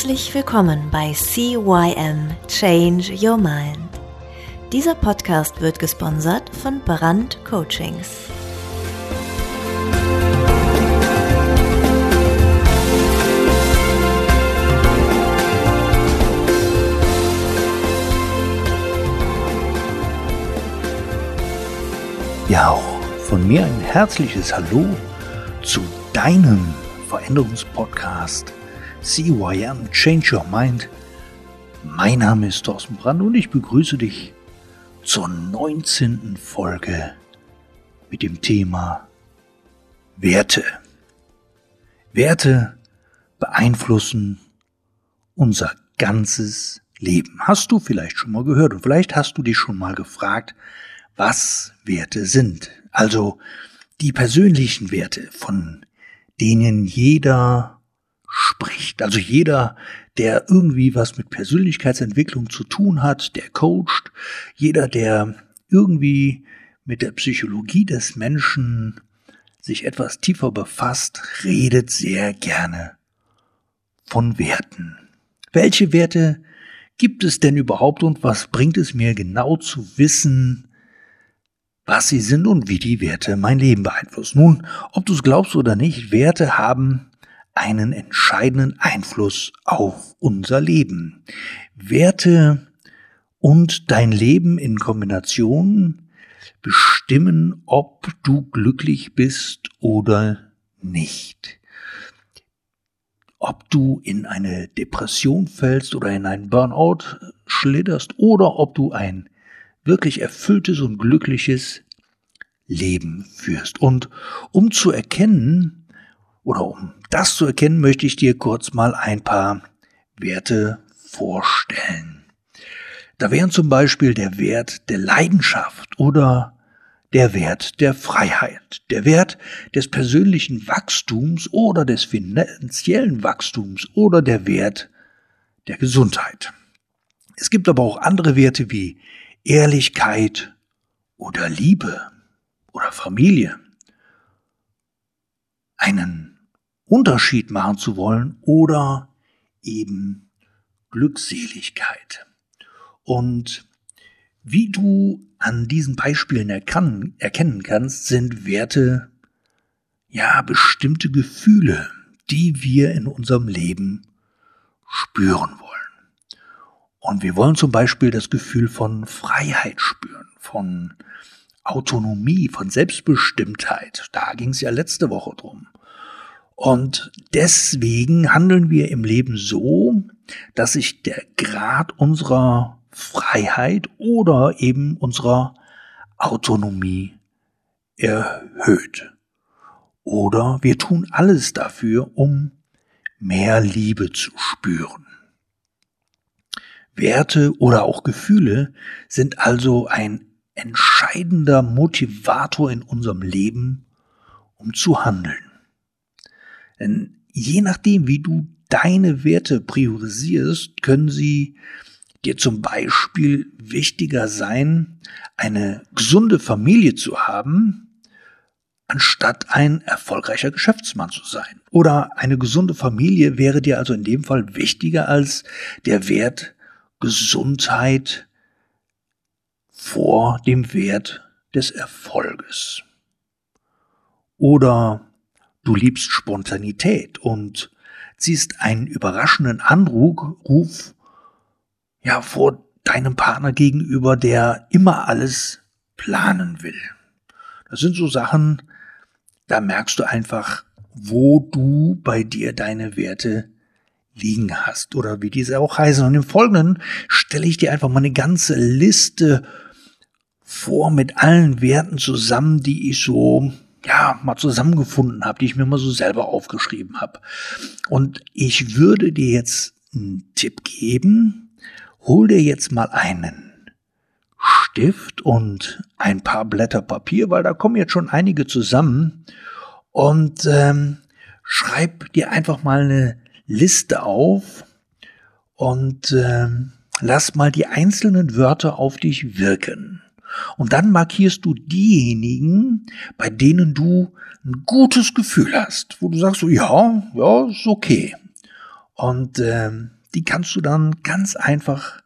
Herzlich willkommen bei CYM Change Your Mind. Dieser Podcast wird gesponsert von Brand Coachings. Ja, auch von mir ein herzliches Hallo zu deinem Veränderungspodcast CYM Change Your Mind. Mein Name ist Thorsten Brand und ich begrüße dich zur 19. Folge mit dem Thema Werte. Werte beeinflussen unser ganzes Leben. Hast du vielleicht schon mal gehört und vielleicht hast du dich schon mal gefragt, was Werte sind. Also die persönlichen Werte, von denen jeder spricht. Also jeder, der irgendwie was mit Persönlichkeitsentwicklung zu tun hat, der coacht, jeder, der irgendwie mit der Psychologie des Menschen sich etwas tiefer befasst, redet sehr gerne von Werten. Welche Werte gibt es denn überhaupt und was bringt es mir genau zu wissen, was sie sind und wie die Werte mein Leben beeinflussen? Nun, ob du es glaubst oder nicht, Werte haben einen entscheidenden Einfluss auf unser Leben. Werte und dein Leben in Kombination bestimmen, ob du glücklich bist oder nicht. Ob du in eine Depression fällst oder in einen Burnout schlitterst oder ob du ein wirklich erfülltes und glückliches Leben führst. Und um zu erkennen, oder um das zu erkennen, möchte ich dir kurz mal ein paar Werte vorstellen. Da wären zum Beispiel der Wert der Leidenschaft oder der Wert der Freiheit, der Wert des persönlichen Wachstums oder des finanziellen Wachstums oder der Wert der Gesundheit. Es gibt aber auch andere Werte wie Ehrlichkeit oder Liebe oder Familie, einen Unterschied machen zu wollen oder eben Glückseligkeit. Und wie du an diesen Beispielen erkan erkennen kannst, sind Werte ja bestimmte Gefühle, die wir in unserem Leben spüren wollen. Und wir wollen zum Beispiel das Gefühl von Freiheit spüren, von Autonomie, von Selbstbestimmtheit. Da ging es ja letzte Woche drum. Und deswegen handeln wir im Leben so, dass sich der Grad unserer Freiheit oder eben unserer Autonomie erhöht. Oder wir tun alles dafür, um mehr Liebe zu spüren. Werte oder auch Gefühle sind also ein entscheidender Motivator in unserem Leben, um zu handeln. Denn je nachdem, wie du deine Werte priorisierst, können sie dir zum Beispiel wichtiger sein, eine gesunde Familie zu haben, anstatt ein erfolgreicher Geschäftsmann zu sein. Oder eine gesunde Familie wäre dir also in dem Fall wichtiger als der Wert Gesundheit vor dem Wert des Erfolges. Oder Du liebst Spontanität und ziehst einen überraschenden Anruf ja vor deinem Partner gegenüber, der immer alles planen will. Das sind so Sachen, da merkst du einfach, wo du bei dir deine Werte liegen hast oder wie diese auch heißen. Und im Folgenden stelle ich dir einfach mal eine ganze Liste vor mit allen Werten zusammen, die ich so ja, mal zusammengefunden habe, die ich mir mal so selber aufgeschrieben habe. Und ich würde dir jetzt einen Tipp geben. Hol dir jetzt mal einen Stift und ein paar Blätter Papier, weil da kommen jetzt schon einige zusammen. Und ähm, schreib dir einfach mal eine Liste auf und ähm, lass mal die einzelnen Wörter auf dich wirken. Und dann markierst du diejenigen, bei denen du ein gutes Gefühl hast, wo du sagst so, ja, ja, ist okay. Und ähm, die kannst du dann ganz einfach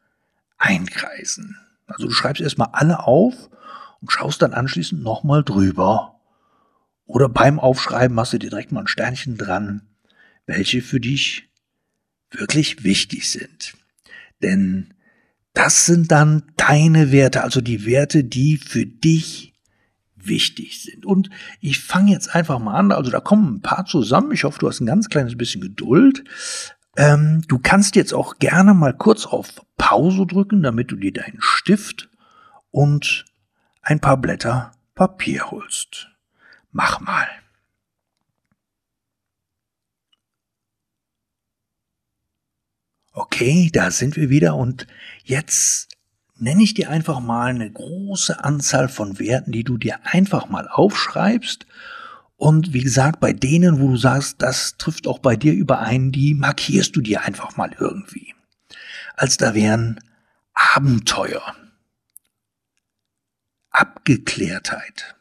einkreisen. Also du schreibst erstmal alle auf und schaust dann anschließend nochmal drüber. Oder beim Aufschreiben machst du dir direkt mal ein Sternchen dran, welche für dich wirklich wichtig sind. Denn das sind dann deine Werte, also die Werte, die für dich wichtig sind. Und ich fange jetzt einfach mal an, also da kommen ein paar zusammen. Ich hoffe, du hast ein ganz kleines bisschen Geduld. Ähm, du kannst jetzt auch gerne mal kurz auf Pause drücken, damit du dir deinen Stift und ein paar Blätter Papier holst. Mach mal. Okay, da sind wir wieder und jetzt nenne ich dir einfach mal eine große Anzahl von Werten, die du dir einfach mal aufschreibst. Und wie gesagt, bei denen, wo du sagst, das trifft auch bei dir überein, die markierst du dir einfach mal irgendwie. Als da wären Abenteuer, Abgeklärtheit,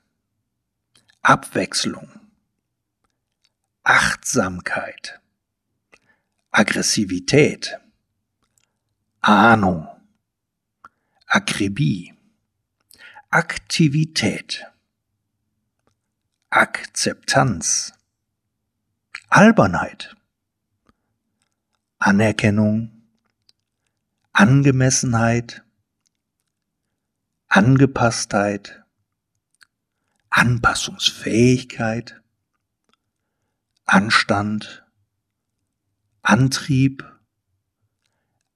Abwechslung, Achtsamkeit, Aggressivität, Ahnung, Akribie, Aktivität, Akzeptanz, Albernheit, Anerkennung, Angemessenheit, Angepasstheit, Anpassungsfähigkeit, Anstand, Antrieb,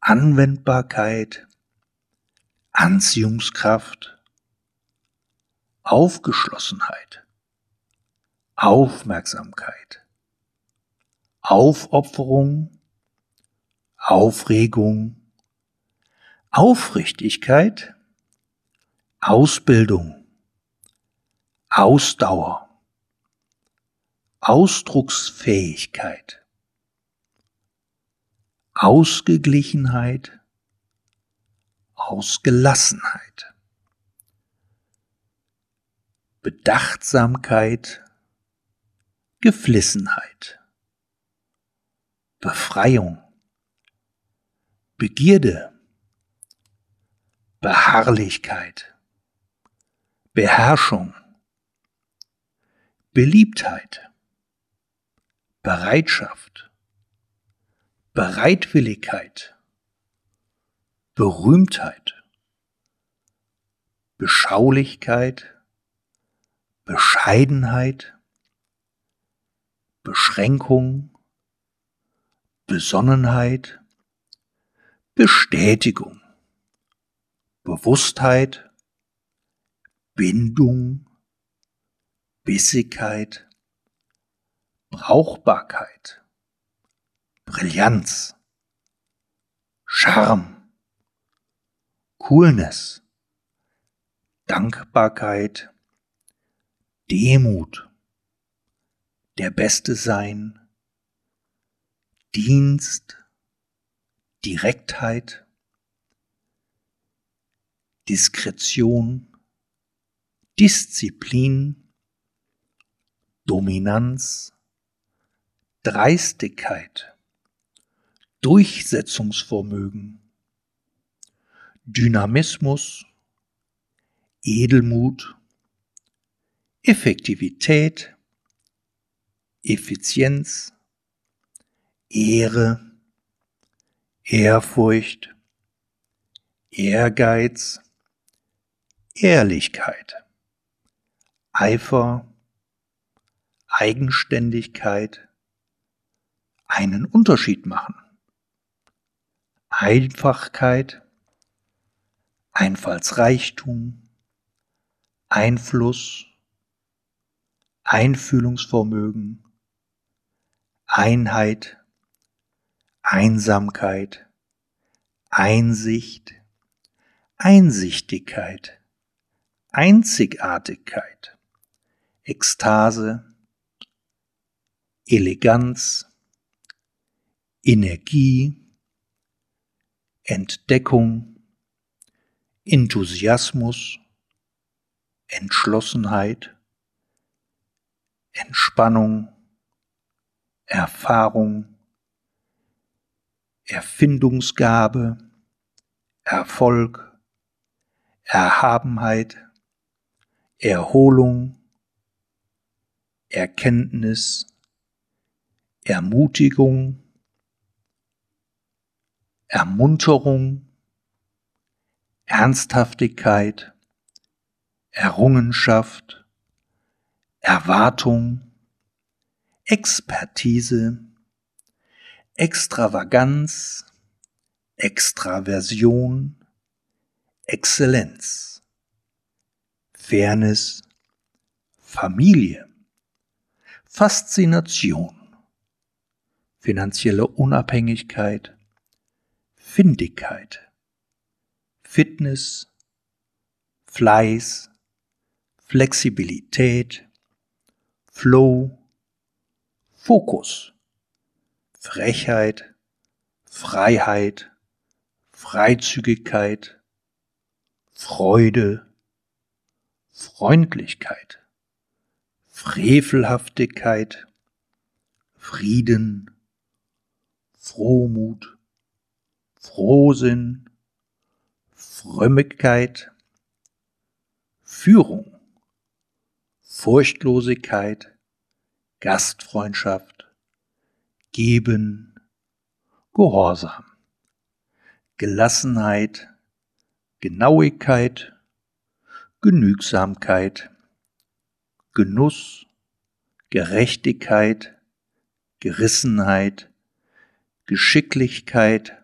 Anwendbarkeit, Anziehungskraft, Aufgeschlossenheit, Aufmerksamkeit, Aufopferung, Aufregung, Aufrichtigkeit, Ausbildung, Ausdauer, Ausdrucksfähigkeit, Ausgeglichenheit, Ausgelassenheit, Bedachtsamkeit, Geflissenheit, Befreiung, Begierde, Beharrlichkeit, Beherrschung, Beliebtheit, Bereitschaft, Bereitwilligkeit, Berühmtheit, Beschaulichkeit, Bescheidenheit, Beschränkung, Besonnenheit, Bestätigung, Bewusstheit, Bindung, Bissigkeit, Brauchbarkeit, Brillanz, Charme, Coolness, Dankbarkeit, Demut, der Beste sein, Dienst, Direktheit, Diskretion, Disziplin, Dominanz, Dreistigkeit, Durchsetzungsvermögen, Dynamismus, Edelmut, Effektivität, Effizienz, Ehre, Ehrfurcht, Ehrgeiz, Ehrlichkeit, Eifer, Eigenständigkeit, einen Unterschied machen, Einfachkeit, Einfallsreichtum, Einfluss, Einfühlungsvermögen, Einheit, Einsamkeit, Einsicht, Einsichtigkeit, Einzigartigkeit, Ekstase, Eleganz, Energie, Entdeckung, Enthusiasmus, Entschlossenheit, Entspannung, Erfahrung, Erfindungsgabe, Erfolg, Erhabenheit, Erholung, Erkenntnis, Ermutigung, Ermunterung, Ernsthaftigkeit, Errungenschaft, Erwartung, Expertise, Extravaganz, Extraversion, Exzellenz, Fairness, Familie, Faszination, finanzielle Unabhängigkeit, Findigkeit, Fitness, Fleiß, Flexibilität, Flow, Fokus, Frechheit, Freiheit, Freizügigkeit, Freude, Freundlichkeit, Frevelhaftigkeit, Frieden, Frohmut, Frohsinn, Frömmigkeit, Führung, Furchtlosigkeit, Gastfreundschaft, Geben, Gehorsam, Gelassenheit, Genauigkeit, Genügsamkeit, Genuss, Gerechtigkeit, Gerissenheit, Geschicklichkeit,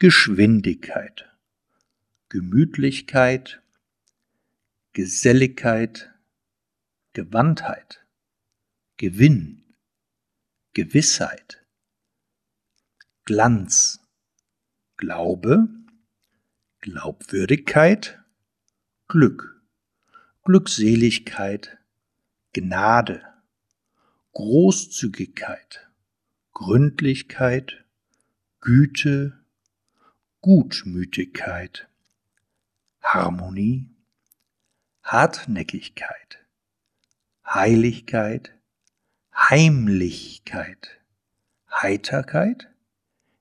Geschwindigkeit, Gemütlichkeit, Geselligkeit, Gewandtheit, Gewinn, Gewissheit, Glanz, Glaube, Glaubwürdigkeit, Glück, Glückseligkeit, Gnade, Großzügigkeit, Gründlichkeit, Güte, Gutmütigkeit, Harmonie, Hartnäckigkeit, Heiligkeit, Heimlichkeit, Heiterkeit,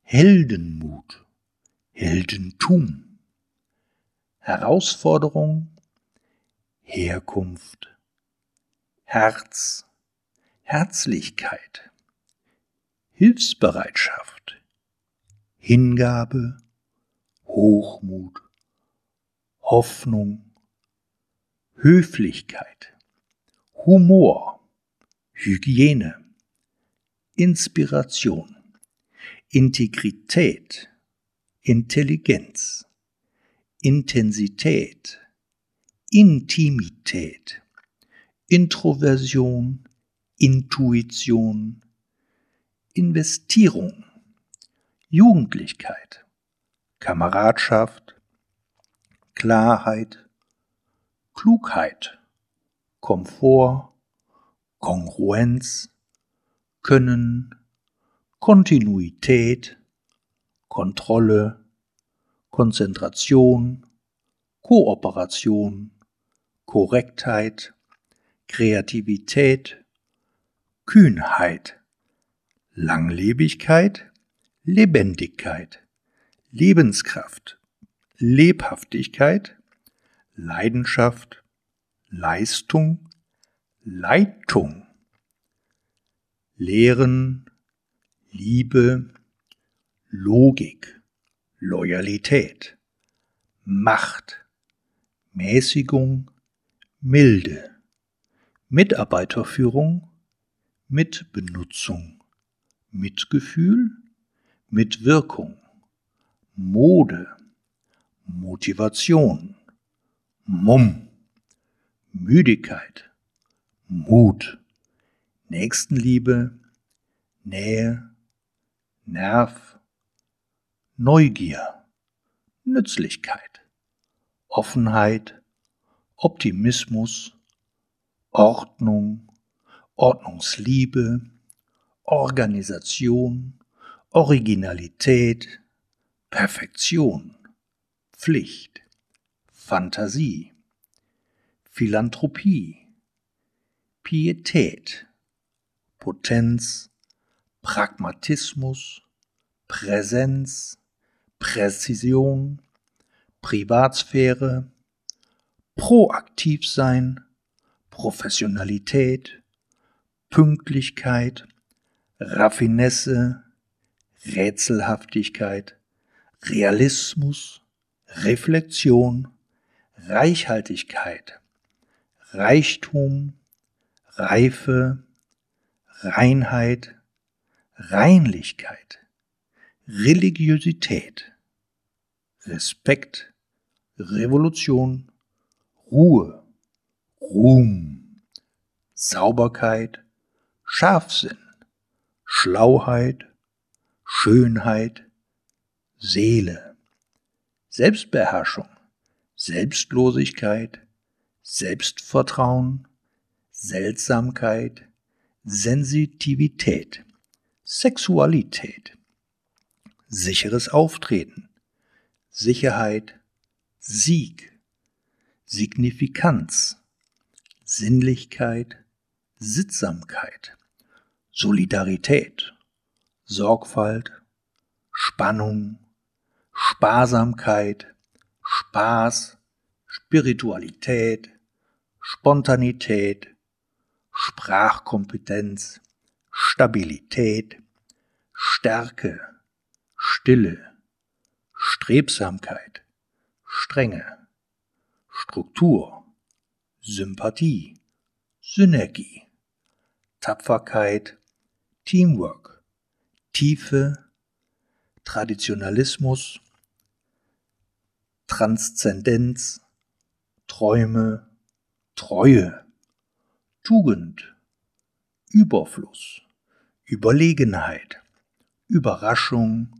Heldenmut, Heldentum, Herausforderung, Herkunft, Herz, Herzlichkeit, Hilfsbereitschaft, Hingabe, Hochmut, Hoffnung, Höflichkeit, Humor, Hygiene, Inspiration, Integrität, Intelligenz, Intensität, Intimität, Introversion, Intuition, Investierung, Jugendlichkeit, Kameradschaft, Klarheit, Klugheit, Komfort, Kongruenz, Können, Kontinuität, Kontrolle, Konzentration, Kooperation, Korrektheit, Kreativität, Kühnheit, Langlebigkeit, Lebendigkeit, Lebenskraft, Lebhaftigkeit, Leidenschaft, Leistung, Leitung, Lehren, Liebe, Logik, Loyalität, Macht, Mäßigung, Milde, Mitarbeiterführung, Mitbenutzung, Mitgefühl, Mitwirkung, Mode, Motivation, Mumm, Müdigkeit, Mut, Nächstenliebe, Nähe, Nerv, Neugier, Nützlichkeit, Offenheit, Optimismus, Ordnung, Ordnungsliebe, Organisation, Originalität, Perfektion, Pflicht, Fantasie, Philanthropie, Pietät, Potenz, Pragmatismus, Präsenz, Präzision, Privatsphäre, proaktiv sein, Professionalität, Pünktlichkeit, Raffinesse, Rätselhaftigkeit, Realismus, Reflexion, Reichhaltigkeit, Reichtum, Reife, Reinheit, Reinlichkeit, Religiosität, Respekt, Revolution, Ruhe, Ruhm, Sauberkeit, Scharfsinn, Schlauheit, Schönheit, Seele, Selbstbeherrschung, Selbstlosigkeit, Selbstvertrauen, Seltsamkeit, Sensitivität, Sexualität, sicheres Auftreten, Sicherheit, Sieg, Signifikanz, Sinnlichkeit, Sittsamkeit, Solidarität, Sorgfalt, Spannung, Sparsamkeit, Spaß, Spiritualität, Spontanität, Sprachkompetenz, Stabilität, Stärke, Stille, Strebsamkeit, Strenge, Struktur, Sympathie, Synergie, Tapferkeit, Teamwork, Tiefe, Traditionalismus, Transzendenz, Träume, Treue, Tugend, Überfluss, Überlegenheit, Überraschung,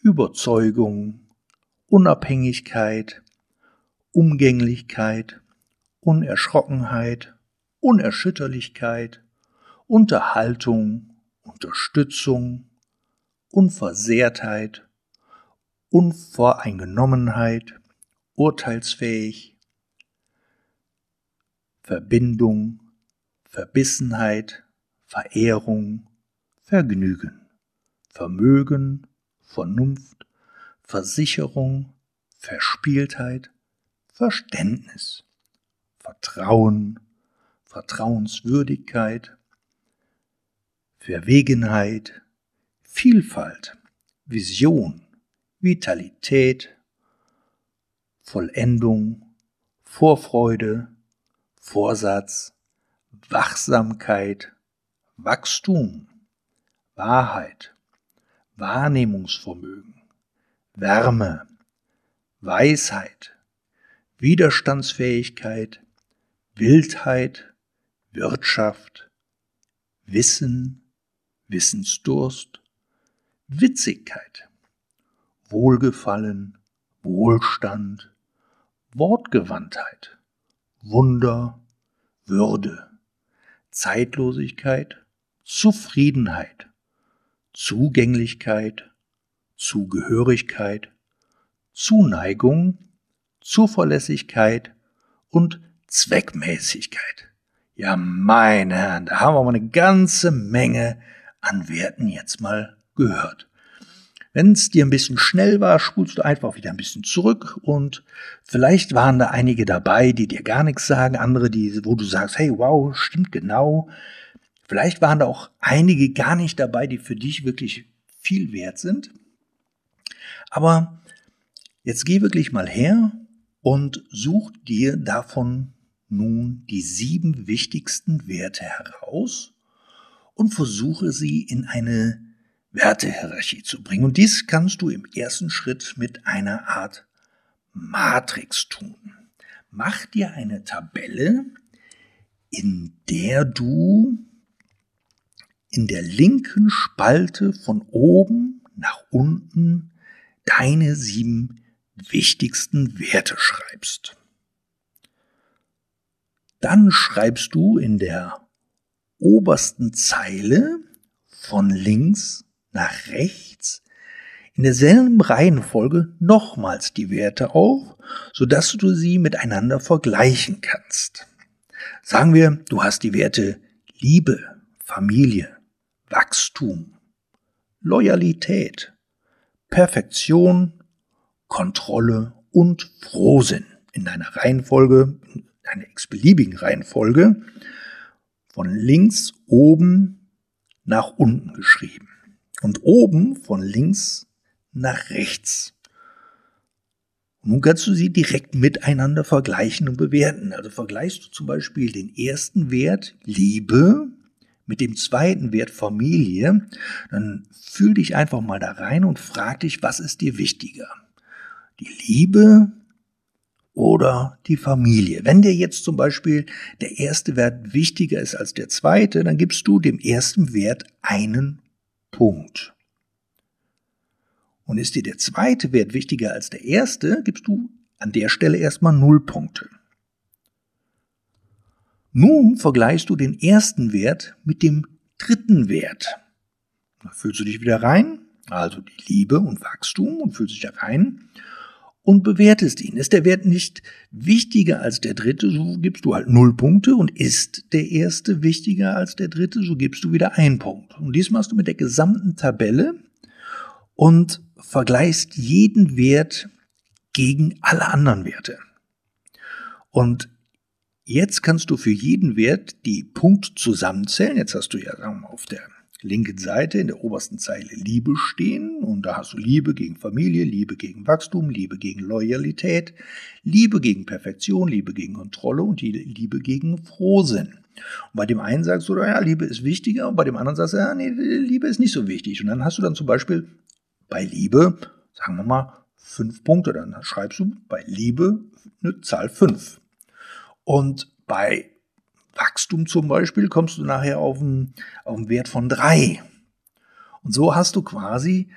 Überzeugung, Unabhängigkeit, Umgänglichkeit, Unerschrockenheit, Unerschütterlichkeit, Unterhaltung, Unterstützung, Unversehrtheit, Unvoreingenommenheit, urteilsfähig, Verbindung, Verbissenheit, Verehrung, Vergnügen, Vermögen, Vernunft, Versicherung, Verspieltheit, Verständnis, Vertrauen, Vertrauenswürdigkeit, Verwegenheit, Vielfalt, Vision, Vitalität, Vollendung, Vorfreude, Vorsatz, Wachsamkeit, Wachstum, Wahrheit, Wahrnehmungsvermögen, Wärme, Weisheit, Widerstandsfähigkeit, Wildheit, Wirtschaft, Wissen, Wissensdurst, Witzigkeit, Wohlgefallen, Wohlstand, Wortgewandtheit, Wunder, Würde, Zeitlosigkeit, Zufriedenheit, Zugänglichkeit, Zugehörigkeit, Zuneigung, Zuverlässigkeit und Zweckmäßigkeit. Ja, meine Herren, da haben wir mal eine ganze Menge an Werten jetzt mal gehört. Wenn es dir ein bisschen schnell war, spulst du einfach wieder ein bisschen zurück und vielleicht waren da einige dabei, die dir gar nichts sagen, andere, die, wo du sagst, hey, wow, stimmt genau. Vielleicht waren da auch einige gar nicht dabei, die für dich wirklich viel wert sind. Aber jetzt geh wirklich mal her und such dir davon nun die sieben wichtigsten Werte heraus und versuche sie in eine Wertehierarchie zu bringen. Und dies kannst du im ersten Schritt mit einer Art Matrix tun. Mach dir eine Tabelle, in der du in der linken Spalte von oben nach unten deine sieben wichtigsten Werte schreibst. Dann schreibst du in der obersten Zeile von links nach rechts. In derselben Reihenfolge nochmals die Werte auf, sodass du sie miteinander vergleichen kannst. Sagen wir, du hast die Werte Liebe, Familie, Wachstum, Loyalität, Perfektion, Kontrolle und Frohsinn. In einer Reihenfolge, in einer x-beliebigen Reihenfolge, von links oben nach unten geschrieben und oben von links nach rechts. Und nun kannst du sie direkt miteinander vergleichen und bewerten. Also vergleichst du zum Beispiel den ersten Wert Liebe mit dem zweiten Wert Familie, dann fühl dich einfach mal da rein und frag dich, was ist dir wichtiger? Die Liebe oder die Familie. Wenn dir jetzt zum Beispiel der erste Wert wichtiger ist als der zweite, dann gibst du dem ersten Wert einen Punkt. Und ist dir der zweite Wert wichtiger als der erste, gibst du an der Stelle erstmal null Punkte. Nun vergleichst du den ersten Wert mit dem dritten Wert. Da fühlst du dich wieder rein, also die Liebe und Wachstum und fühlst dich da rein und bewertest ihn. Ist der Wert nicht wichtiger als der dritte, so gibst du halt null Punkte und ist der erste wichtiger als der dritte, so gibst du wieder einen Punkt. Und dies machst du mit der gesamten Tabelle und vergleichst jeden Wert gegen alle anderen Werte. Und jetzt kannst du für jeden Wert die Punkte zusammenzählen. Jetzt hast du ja sagen wir mal, auf der linken Seite in der obersten Zeile Liebe stehen und da hast du Liebe gegen Familie, Liebe gegen Wachstum, Liebe gegen Loyalität, Liebe gegen Perfektion, Liebe gegen Kontrolle und die Liebe gegen Frohsinn. Und bei dem einen sagst du, ja, Liebe ist wichtiger und bei dem anderen sagst du, ja, nee, Liebe ist nicht so wichtig. Und dann hast du dann zum Beispiel bei Liebe, sagen wir mal, fünf Punkte. Dann schreibst du bei Liebe eine Zahl fünf. Und bei Wachstum zum Beispiel kommst du nachher auf einen, auf einen Wert von drei. Und so hast du quasi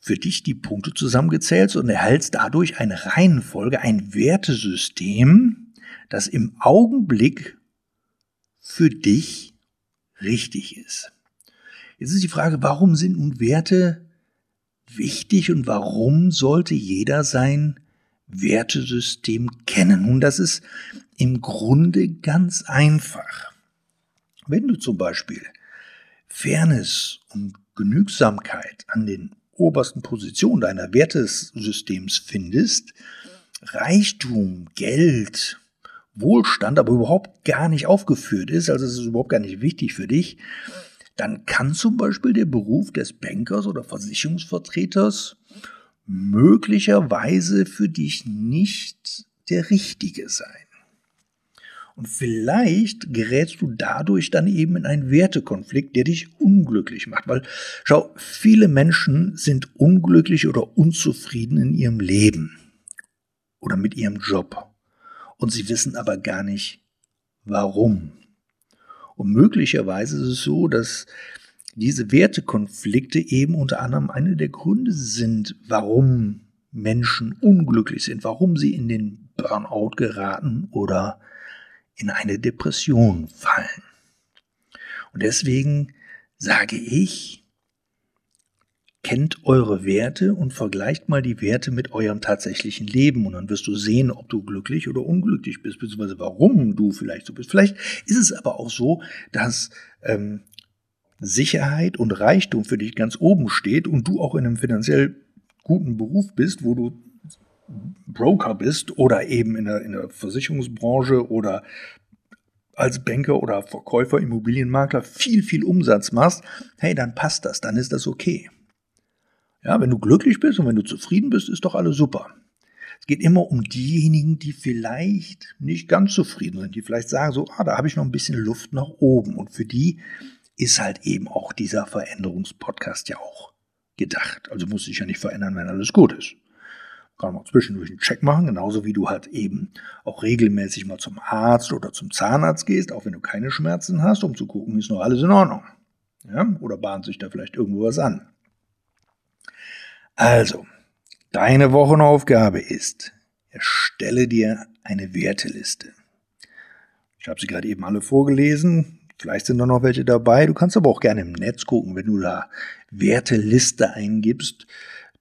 für dich die Punkte zusammengezählt und erhältst dadurch eine Reihenfolge, ein Wertesystem, das im Augenblick für dich richtig ist. Jetzt ist die Frage, warum sind nun Werte wichtig und warum sollte jeder sein Wertesystem kennen? Nun, das ist im Grunde ganz einfach. Wenn du zum Beispiel Fairness und Genügsamkeit an den obersten Positionen deiner Wertesystems findest, Reichtum, Geld, Wohlstand aber überhaupt gar nicht aufgeführt ist, also es ist überhaupt gar nicht wichtig für dich, dann kann zum Beispiel der Beruf des Bankers oder Versicherungsvertreters möglicherweise für dich nicht der richtige sein. Und vielleicht gerätst du dadurch dann eben in einen Wertekonflikt, der dich unglücklich macht. Weil, schau, viele Menschen sind unglücklich oder unzufrieden in ihrem Leben oder mit ihrem Job. Und sie wissen aber gar nicht, warum. Und möglicherweise ist es so, dass diese Wertekonflikte eben unter anderem eine der Gründe sind, warum Menschen unglücklich sind, warum sie in den Burnout geraten oder in eine Depression fallen. Und deswegen sage ich, kennt eure Werte und vergleicht mal die Werte mit eurem tatsächlichen Leben und dann wirst du sehen, ob du glücklich oder unglücklich bist, beziehungsweise warum du vielleicht so bist. Vielleicht ist es aber auch so, dass ähm, Sicherheit und Reichtum für dich ganz oben steht und du auch in einem finanziell guten Beruf bist, wo du Broker bist oder eben in der, in der Versicherungsbranche oder als Banker oder Verkäufer, Immobilienmakler viel, viel Umsatz machst, hey, dann passt das, dann ist das okay. Ja, wenn du glücklich bist und wenn du zufrieden bist, ist doch alles super. Es geht immer um diejenigen, die vielleicht nicht ganz zufrieden sind, die vielleicht sagen so, ah, da habe ich noch ein bisschen Luft nach oben. Und für die ist halt eben auch dieser Veränderungspodcast ja auch gedacht. Also muss sich ja nicht verändern, wenn alles gut ist. Kann man zwischendurch einen Check machen, genauso wie du halt eben auch regelmäßig mal zum Arzt oder zum Zahnarzt gehst, auch wenn du keine Schmerzen hast, um zu gucken, ist noch alles in Ordnung. Ja? Oder bahnt sich da vielleicht irgendwo was an. Also, deine Wochenaufgabe ist, erstelle dir eine Werteliste. Ich habe sie gerade eben alle vorgelesen. Vielleicht sind da noch welche dabei. Du kannst aber auch gerne im Netz gucken, wenn du da Werteliste eingibst.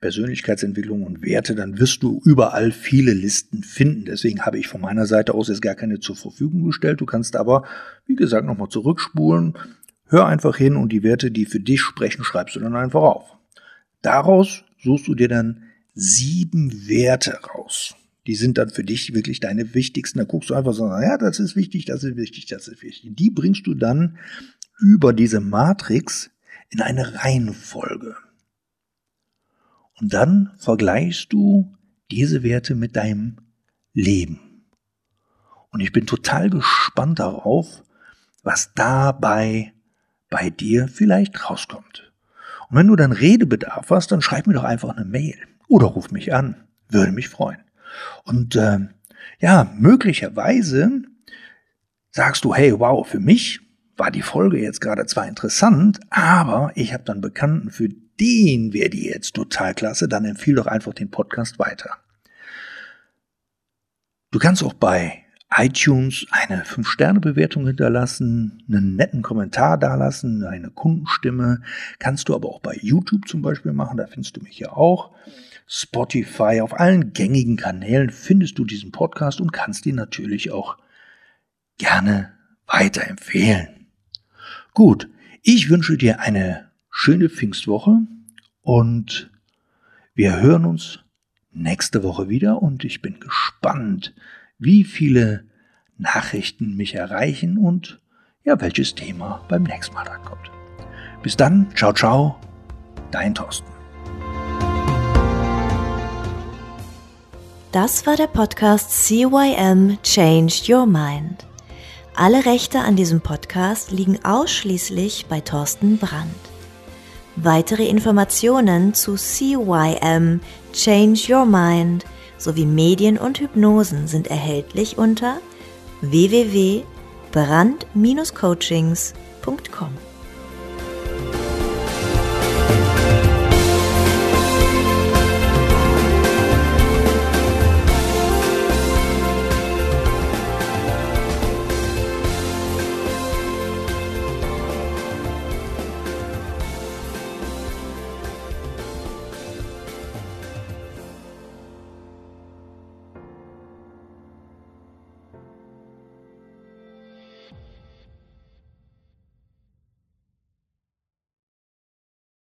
Persönlichkeitsentwicklung und Werte, dann wirst du überall viele Listen finden. Deswegen habe ich von meiner Seite aus jetzt gar keine zur Verfügung gestellt. Du kannst aber, wie gesagt, nochmal zurückspulen. Hör einfach hin und die Werte, die für dich sprechen, schreibst du dann einfach auf. Daraus suchst du dir dann sieben Werte raus. Die sind dann für dich wirklich deine wichtigsten. Da guckst du einfach so, ja, das ist wichtig, das ist wichtig, das ist wichtig. Die bringst du dann über diese Matrix in eine Reihenfolge. Und dann vergleichst du diese Werte mit deinem Leben. Und ich bin total gespannt darauf, was dabei bei dir vielleicht rauskommt. Und wenn du dann Redebedarf hast, dann schreib mir doch einfach eine Mail oder ruf mich an. Würde mich freuen. Und äh, ja, möglicherweise sagst du, hey, wow, für mich war die Folge jetzt gerade zwar interessant, aber ich habe dann Bekannten, für den wäre die jetzt total klasse, dann empfiehl doch einfach den Podcast weiter. Du kannst auch bei iTunes eine 5-Sterne-Bewertung hinterlassen, einen netten Kommentar dalassen, eine Kundenstimme. Kannst du aber auch bei YouTube zum Beispiel machen, da findest du mich ja auch. Spotify, auf allen gängigen Kanälen findest du diesen Podcast und kannst ihn natürlich auch gerne weiterempfehlen. Gut, ich wünsche dir eine schöne Pfingstwoche und wir hören uns nächste Woche wieder und ich bin gespannt, wie viele Nachrichten mich erreichen und ja, welches Thema beim nächsten Mal drankommt. Bis dann, ciao, ciao, dein Thorsten. Das war der Podcast CYM Change Your Mind. Alle Rechte an diesem Podcast liegen ausschließlich bei Thorsten Brandt. Weitere Informationen zu CYM Change Your Mind – sowie Medien und Hypnosen sind erhältlich unter www.brand-coachings.com.